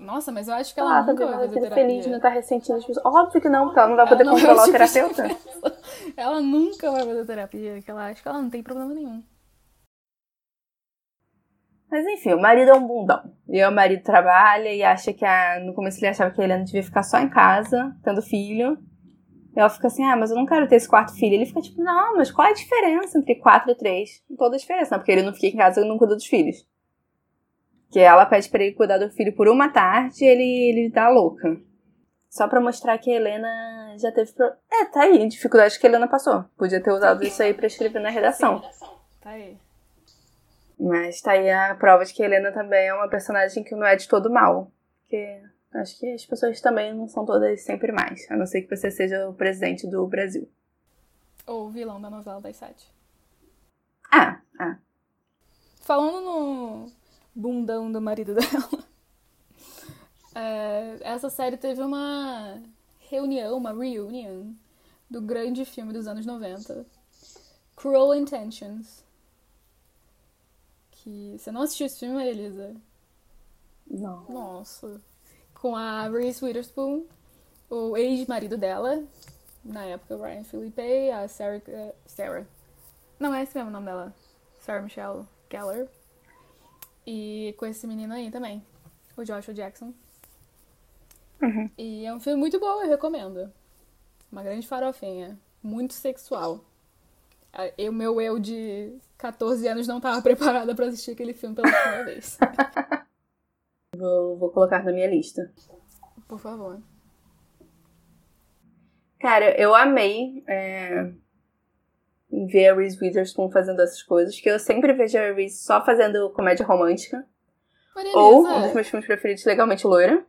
B: Nossa, mas eu acho que ela
A: lá,
B: nunca vai fazer terapia.
A: feliz, não tá ressentindo as pessoas. Óbvio que não, porque ela não vai poder
B: Ela não
A: controlar o terapeuta. <laughs>
B: Ela nunca vai fazer terapia, ela acha que ela não tem problema nenhum.
A: Mas enfim, o marido é um bundão. E o marido trabalha e acha que a... no começo ele achava que a Helena devia ficar só em casa, tendo filho. E ela fica assim, ah, mas eu não quero ter esse quarto filho. Ele fica tipo, não, mas qual é a diferença entre quatro e três? Toda a diferença, não, porque ele não fica em casa e não cuida dos filhos. Que ela pede pra ele cuidar do filho por uma tarde e ele, ele tá louca. Só pra mostrar que a Helena já teve. Pro... É, tá aí, dificuldade que a Helena passou. Podia ter usado isso aí pra escrever na redação.
B: Tá aí.
A: Mas tá aí a prova de que a Helena também é uma personagem que não é de todo mal. Porque acho que as pessoas também não são todas sempre mais. A não ser que você seja o presidente do Brasil.
B: Ou o vilão da novela das sete.
A: Ah, ah.
B: Falando no bundão do marido <laughs> dela, é, essa série teve uma reunião, uma reunion do grande filme dos anos 90, Cruel Intentions. Que você não assistiu esse filme, Elisa?
A: Não.
B: Nossa. Com a Reese Witherspoon, o ex-marido dela, na época, o Ryan Philippe, a Sarah, eh, Sarah. Não é esse mesmo o nome dela. Sarah Michelle Gellar. E com esse menino aí também, o Joshua Jackson.
A: Uhum.
B: E é um filme muito bom, eu recomendo. Uma grande farofinha. Muito sexual. O meu eu de 14 anos não estava preparada pra assistir aquele filme pela primeira vez. <laughs>
A: Vou, vou colocar na minha lista.
B: Por favor.
A: Cara, eu amei é, ver a Reese Witherspoon fazendo essas coisas, que eu sempre vejo a Reese só fazendo comédia romântica.
B: Maria
A: Ou um dos meus filmes preferidos, Legalmente Loira.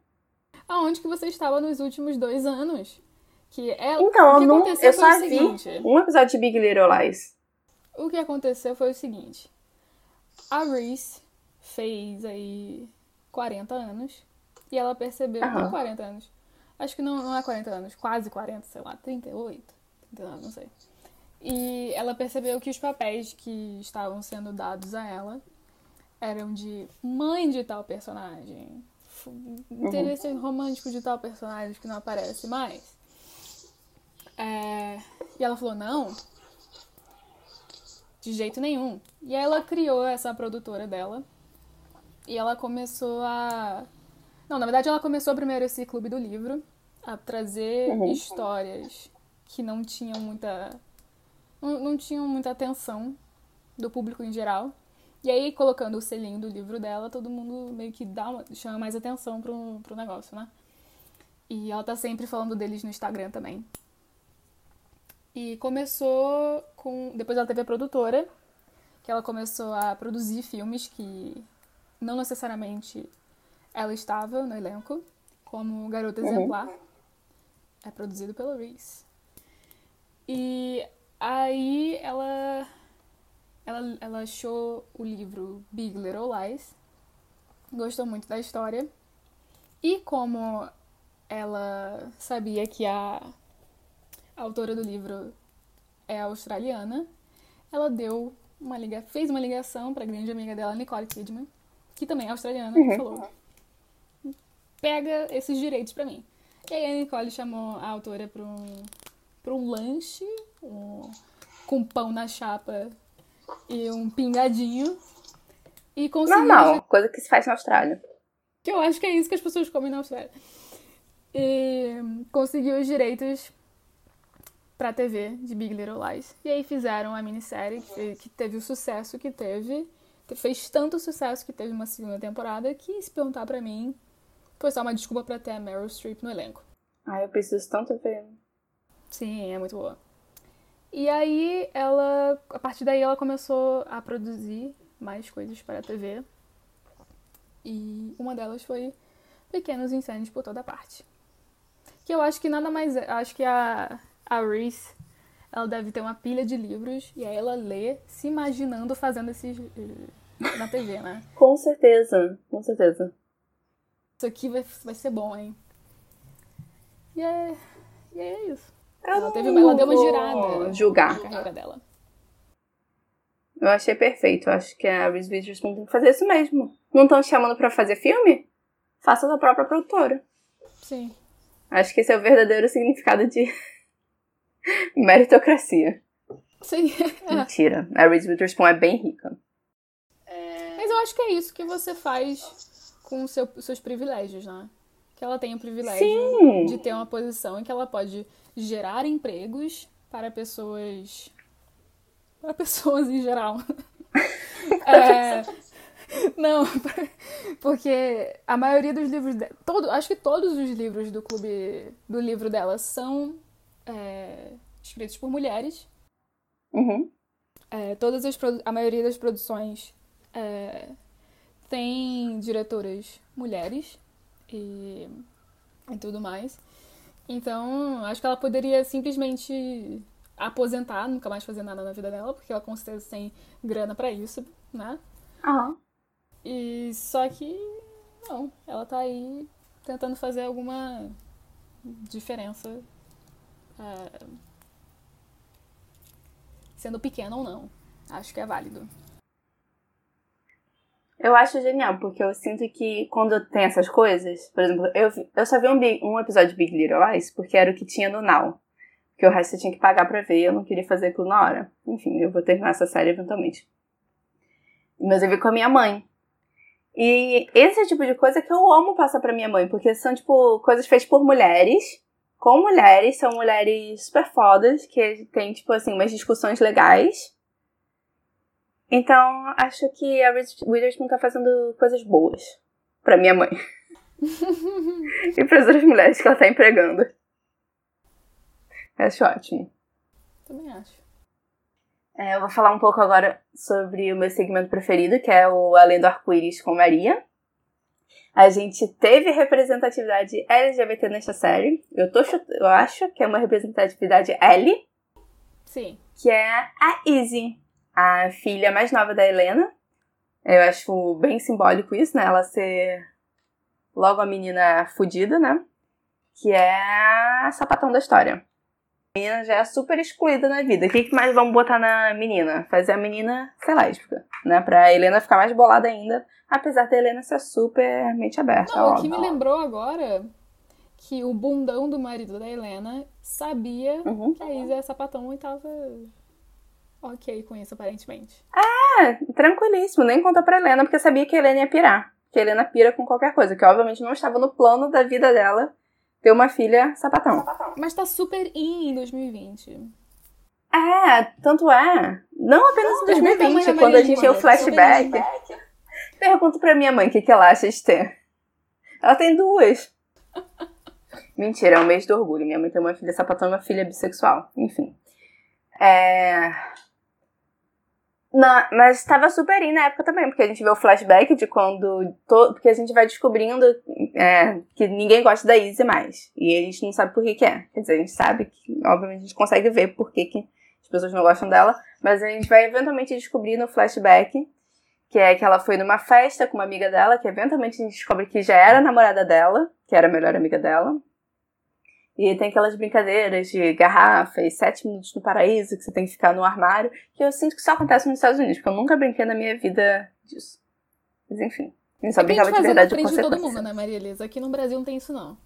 B: aonde que você estava nos últimos dois anos? Que é,
A: Então,
B: o
A: eu,
B: que
A: não,
B: aconteceu
A: eu
B: foi o
A: só vi
B: seguinte.
A: um episódio de Big Little Lies.
B: O que aconteceu foi o seguinte. A Reese fez aí 40 anos e ela percebeu,
A: Aham.
B: não 40 anos, acho que não, não é 40 anos, quase 40, sei lá, 38, 39, não sei. E ela percebeu que os papéis que estavam sendo dados a ela eram de mãe de tal personagem, f- interesse romântico de tal personagem que não aparece mais. É, E ela falou, não, de jeito nenhum. E aí ela criou essa produtora dela. E ela começou a. Não, na verdade ela começou primeiro esse clube do livro a trazer
A: Uhum.
B: histórias que não tinham muita. Não, não tinham muita atenção do público em geral. E aí, colocando o selinho do livro dela, todo mundo meio que dá uma, chama mais atenção pro, pro negócio, né? E ela tá sempre falando deles no Instagram também. E começou com. Depois ela teve a produtora, que ela começou a produzir filmes que não necessariamente ela estava no elenco, como Garota Exemplar. É produzido pela Reese. E aí ela, ela, ela achou o livro Big Little Lies, gostou muito da história. E como ela sabia que a a autora do livro é australiana, ela deu uma liga, fez uma ligação para a grande amiga dela, Nicole Kidman, que também é australiana, e falou: "Pega esses direitos para mim". E aí a Nicole chamou a autora para um para um lanche, um, com pão na chapa e um pingadinho. E conseguiu
A: Normal, coisa que se faz na Austrália.
B: que eu acho que é isso que as pessoas comem na Austrália. E conseguiu os direitos pra TV de Big Little Lies. E aí fizeram a minissérie que, que teve o sucesso que teve. que Fez tanto sucesso que teve uma segunda temporada que, se perguntar pra mim, foi só uma desculpa pra ter a Meryl Streep no elenco.
A: Ai, eu preciso tanto ver.
B: Sim, é muito boa. E aí ela, a partir daí ela começou a produzir mais coisas para a TV. E uma delas foi Pequenos Incêndios por Toda Parte. Que eu acho que nada mais é, acho que a a Reese, ela deve ter uma pilha de livros e aí ela lê se imaginando fazendo esses eh, na TV, né?
A: Com certeza, com certeza.
B: Isso aqui vai, vai ser bom, hein? E é, e é isso.
A: Eu
B: Ela, teve ela deu uma girada
A: Julgar.
B: na carreira dela.
A: Eu achei perfeito. Eu acho que a Reese Witherspoon tem que fazer isso mesmo. Não estão chamando pra fazer filme? Faça a sua própria produtora.
B: Sim.
A: Acho que esse é o verdadeiro significado de <laughs> meritocracia.
B: Sim. <laughs>
A: Mentira. A Reese Witherspoon é bem rica.
B: Mas eu acho que é isso que você faz com seu- os seus privilégios, né? Que ela tem o privilégio
A: Sim.
B: de ter uma posição em que ela pode gerar empregos para pessoas. para pessoas em geral. <laughs> É, Não, porque a maioria dos livros. De... Todo, acho que todos os livros do clube. do livro dela são é, escritos por mulheres.
A: Uhum.
B: É, todas as a maioria das produções é, tem diretoras mulheres e, e tudo mais. Então, acho que ela poderia simplesmente aposentar, nunca mais fazer nada na vida dela, porque ela com certeza tem grana pra isso, né?
A: Aham.
B: E só que não, ela tá aí tentando fazer alguma diferença. É, sendo pequena ou não. Acho que é válido.
A: Eu acho genial, porque eu sinto que quando tem essas coisas, por exemplo, eu, eu só vi um, um episódio de Big Little Lies porque era o que tinha no Now. Porque o resto você tinha que pagar pra ver eu não queria fazer aquilo na hora. Enfim, eu vou terminar essa série eventualmente. Mas eu vi com a minha mãe. E esse é tipo de coisa que eu amo passar pra minha mãe, porque são, tipo, coisas feitas por mulheres, com mulheres, são mulheres super fodas, que tem, tipo, assim, umas discussões legais. Então, acho que a Witherspoon tá fazendo coisas boas pra minha mãe. <laughs> e para outras mulheres que ela tá empregando. Acho ótimo.
B: Também acho.
A: É, eu vou falar um pouco agora sobre o meu segmento preferido, que é o Além do Arco-Íris com Maria. A gente teve representatividade LGBT nesta série. Eu, tô chut... eu acho que é uma representatividade L.
B: Sim.
A: Que é a Izzy, a filha mais nova da Helena. Eu acho bem simbólico isso, né? Ela ser logo a menina fudida, né? Que é a sapatão da história. Menina já é super excluída na vida. O que mais vamos botar na menina? Fazer a menina ser lésbica, né? Pra Helena ficar mais bolada ainda, apesar da Helena ser super mente aberta.
B: Não, o que me lembrou agora que o bundão do marido da Helena sabia
A: Uhum.
B: que a Isa é sapatão e tava ok com isso, aparentemente.
A: É, tranquilíssimo. Nem contou pra Helena, porque sabia que a Helena ia pirar. Que a Helena pira com qualquer coisa. Que obviamente não estava no plano da vida dela ter uma filha sapatão.
B: Mas tá super in em 2020.
A: É, tanto é. Não apenas em
B: Pergunta a mãe
A: 2020,
B: da
A: quando a gente tem o flashback. Pergunto pra minha mãe o que, que ela acha de ter. Ela tem duas. <laughs> Mentira, é um mês do orgulho. Minha mãe tem uma filha sapatão e uma filha bissexual. Enfim. É. Não, mas estava super in na época também, porque a gente vê o flashback de quando. To... Porque a gente vai descobrindo é, que ninguém gosta da Izzy mais. E a gente não sabe por que, que é. Quer dizer, a gente sabe que, obviamente, a gente consegue ver por que, que as pessoas não gostam dela, mas a gente vai eventualmente descobrir no flashback que é que ela foi numa festa com uma amiga dela, que eventualmente a gente descobre que já era namorada dela, que era a melhor amiga dela. E tem aquelas brincadeiras de garrafa e sete minutos no paraíso, que você tem que ficar no armário, que eu sinto que só acontece nos Estados Unidos, porque eu nunca brinquei na minha vida disso. Mas enfim. Gente só brincava de verdade com
B: de todo mundo, né, Maria Elisa? Aqui no Brasil não tem isso, não.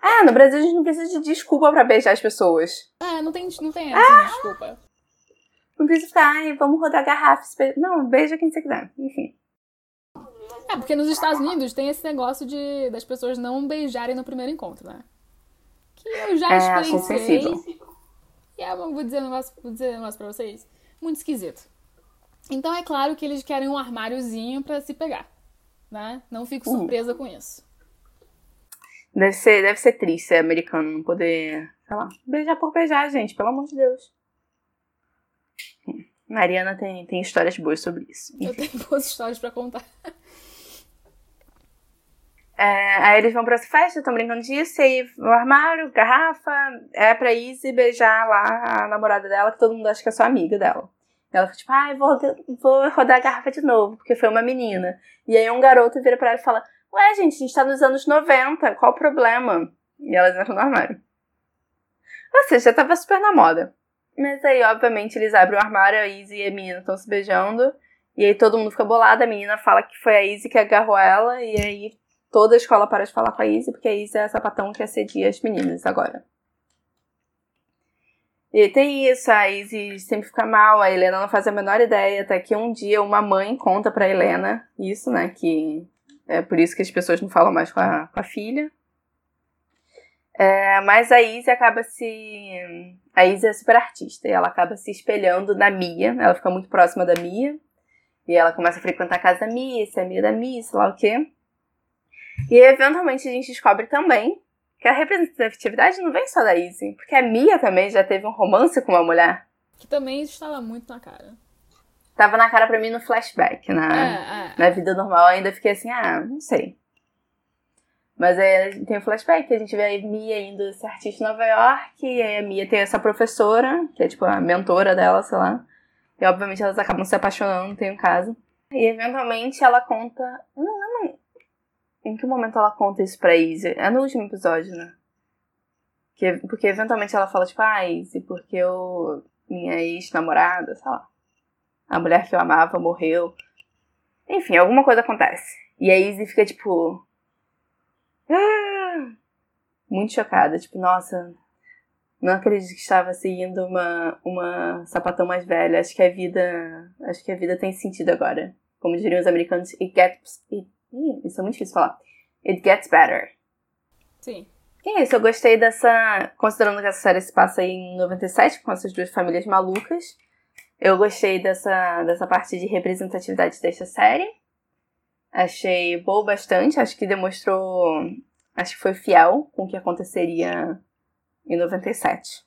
A: Ah, no Brasil a gente não precisa de desculpa pra beijar as pessoas.
B: É, não tem, não tem essa,
A: Ah!
B: desculpa.
A: Não precisa ficar, ai, vamos rodar garrafa. se be- Não, beija quem você quiser. Enfim.
B: É, porque nos Estados Unidos tem esse negócio de das pessoas não beijarem no primeiro encontro, né? Que eu já
A: É,
B: experienciei. E é, vou dizer um negócio, vou dizer um negócio pra vocês. Muito esquisito. Então é claro que eles querem um armáriozinho pra se pegar. Né? Não fico
A: Uhum.
B: surpresa com isso.
A: Deve ser, deve ser triste ser americano não poder, sei lá, beijar por beijar, gente, pelo amor de Deus. Mariana tem, tem histórias boas sobre isso.
B: Eu tenho boas histórias pra contar.
A: É, aí eles vão pra essa festa, estão brincando disso, e aí o armário, garrafa, é pra Izzy beijar lá a namorada dela, que todo mundo acha que é só amiga dela. E ela fica tipo, ai, vou, vou rodar a garrafa de novo, porque foi uma menina. E aí um garoto vira pra ela e fala, ué, gente, a gente tá nos anos 90, qual o problema? E elas entram no armário. Ou seja, já tava super na moda. Mas aí, obviamente, eles abrem o armário, a Izzy e a menina estão se beijando. E aí todo mundo fica bolado, a menina fala que foi a Izzy que agarrou ela, e aí toda a escola para de falar com a Izzy, porque a Izzy é a sapatão que assedia as meninas agora. E tem isso, a Izzy sempre fica mal, a Helena não faz a menor ideia, até que um dia uma mãe conta pra Helena isso, né, que é por isso que as pessoas não falam mais com a, com a filha. É, mas a Izzy acaba se... A Izzy é super artista, e ela acaba se espelhando na Mia, ela fica muito próxima da Mia, e ela começa a frequentar a casa da Mia, ser amiga da Mia, sei lá o quê. E eventualmente a gente descobre também que a representatividade não vem só da Izzy, porque a Mia também já teve um romance com uma mulher.
B: Que também estava muito na cara.
A: Tava na cara pra mim no flashback,
B: É,
A: na,
B: é.
A: na vida normal, eu ainda fiquei assim, ah, não sei. Mas aí tem o flashback, a gente vê a Mia indo ser artista em Nova York, e aí a Mia tem essa professora, que é tipo a mentora dela, sei lá. E obviamente elas acabam se apaixonando, tem um caso. E eventualmente ela conta. eu Não lembro em que momento ela conta isso pra Izzy. É no último episódio, né? Que, porque eventualmente ela fala, tipo, ah, Izzy, porque eu. Minha ex-namorada, sei lá. A mulher que eu amava morreu. Enfim, alguma coisa acontece. E a Izzy fica, tipo. "Ah!" Muito chocada. Tipo, nossa, não acredito que estava seguindo uma, uma sapatão mais velha. Acho que a vida. Acho que a vida tem sentido agora. Como diriam os americanos, it gets. It, Ih, isso é muito difícil falar. It gets better.
B: Sim.
A: E é isso, eu gostei dessa. Considerando que essa série se passa em 97, com essas duas famílias malucas. Eu gostei dessa, dessa parte de representatividade desta série. Achei boa bastante, acho que demonstrou. Acho que foi fiel com o que aconteceria em 97.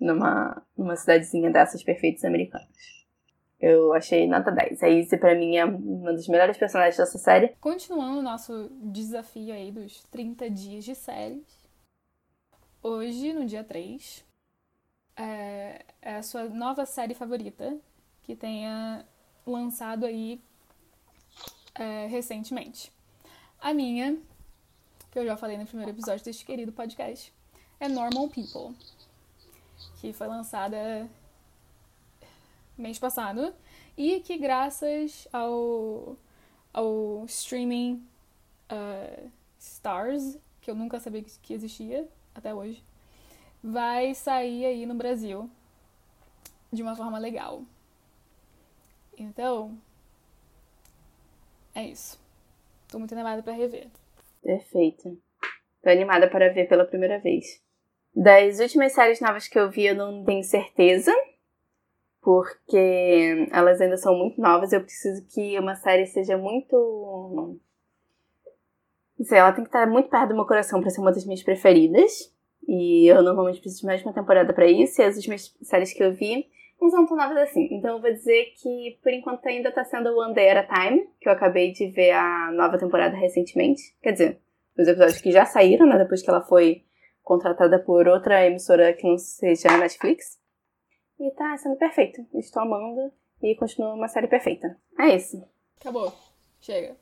A: numa, numa cidadezinha dessas perfeitas americanas. Eu achei nota 10. A Izzy, pra mim, é uma dos melhores personagens dessa série.
B: Continuando o nosso desafio aí dos 30 dias de séries. Hoje, no dia 3, é, é a sua nova série favorita que tenha lançado aí é, recentemente. A minha, que eu já falei no primeiro episódio deste querido podcast, é Normal People, que foi lançada mês passado e que graças ao, ao streaming uh, Stars, que eu nunca sabia que existia até hoje, vai sair aí no Brasil de uma forma legal. Então, é isso. Tô muito animada para rever.
A: Perfeito. Tô animada para ver pela primeira vez. Das últimas séries novas que eu vi, eu não tenho certeza, porque elas ainda são muito novas. Eu preciso que uma série seja muito. Não sei, ela tem que estar muito perto do meu coração para ser uma das minhas preferidas. E eu normalmente preciso de mais uma temporada para isso. E as últimas séries que eu vi não são tão novas assim. Então eu vou dizer que por enquanto ainda tá sendo One Day at a Time, que eu acabei de ver a nova temporada recentemente. Quer dizer, os episódios que já saíram, né? Depois que ela foi contratada por outra emissora que não seja a Netflix. E tá sendo perfeito. Estou amando e continua uma série perfeita. É isso.
B: Acabou. Chega.